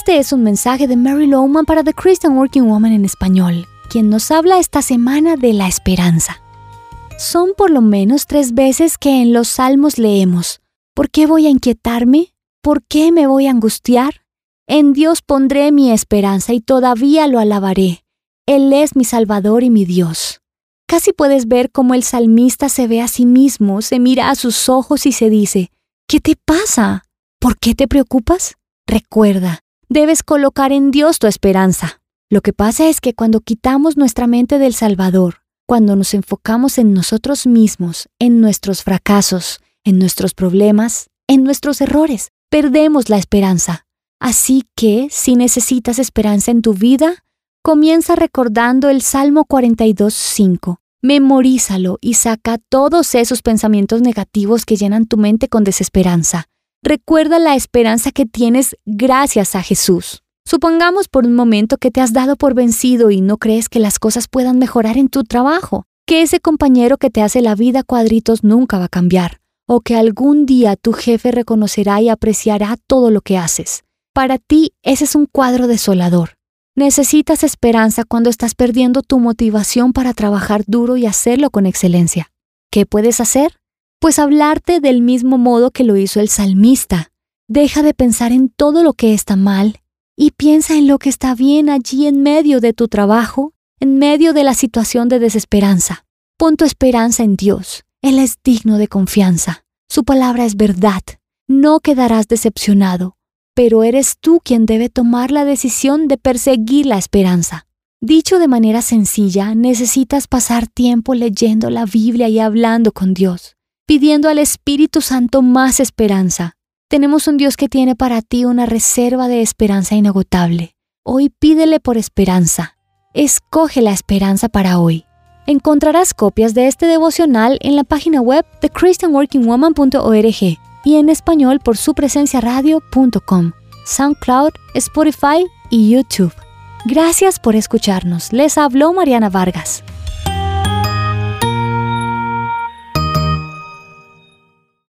Este es un mensaje de Mary Lowman para The Christian Working Woman en español, quien nos habla esta semana de la esperanza. Son por lo menos tres veces que en los salmos leemos, ¿por qué voy a inquietarme? ¿Por qué me voy a angustiar? En Dios pondré mi esperanza y todavía lo alabaré. Él es mi Salvador y mi Dios. Casi puedes ver cómo el salmista se ve a sí mismo, se mira a sus ojos y se dice, ¿qué te pasa? ¿Por qué te preocupas? Recuerda, debes colocar en Dios tu esperanza. Lo que pasa es que cuando quitamos nuestra mente del Salvador, cuando nos enfocamos en nosotros mismos, en nuestros fracasos, en nuestros problemas, en nuestros errores, perdemos la esperanza. Así que, si necesitas esperanza en tu vida, comienza recordando el Salmo 42.5. Memorízalo y saca todos esos pensamientos negativos que llenan tu mente con desesperanza. Recuerda la esperanza que tienes gracias a Jesús. Supongamos por un momento que te has dado por vencido y no crees que las cosas puedan mejorar en tu trabajo, que ese compañero que te hace la vida cuadritos nunca va a cambiar, o que algún día tu jefe reconocerá y apreciará todo lo que haces. Para ti ese es un cuadro desolador. Necesitas esperanza cuando estás perdiendo tu motivación para trabajar duro y hacerlo con excelencia. ¿Qué puedes hacer? Pues hablarte del mismo modo que lo hizo el salmista. Deja de pensar en todo lo que está mal y piensa en lo que está bien allí en medio de tu trabajo, en medio de la situación de desesperanza. Pon tu esperanza en Dios. Él es digno de confianza. Su palabra es verdad. No quedarás decepcionado, pero eres tú quien debe tomar la decisión de perseguir la esperanza. Dicho de manera sencilla, necesitas pasar tiempo leyendo la Biblia y hablando con Dios pidiendo al Espíritu Santo más esperanza. Tenemos un Dios que tiene para ti una reserva de esperanza inagotable. Hoy pídele por esperanza. Escoge la esperanza para hoy. Encontrarás copias de este devocional en la página web de christianworkingwoman.org y en español por su presencia radio.com, SoundCloud, Spotify y YouTube. Gracias por escucharnos. Les habló Mariana Vargas.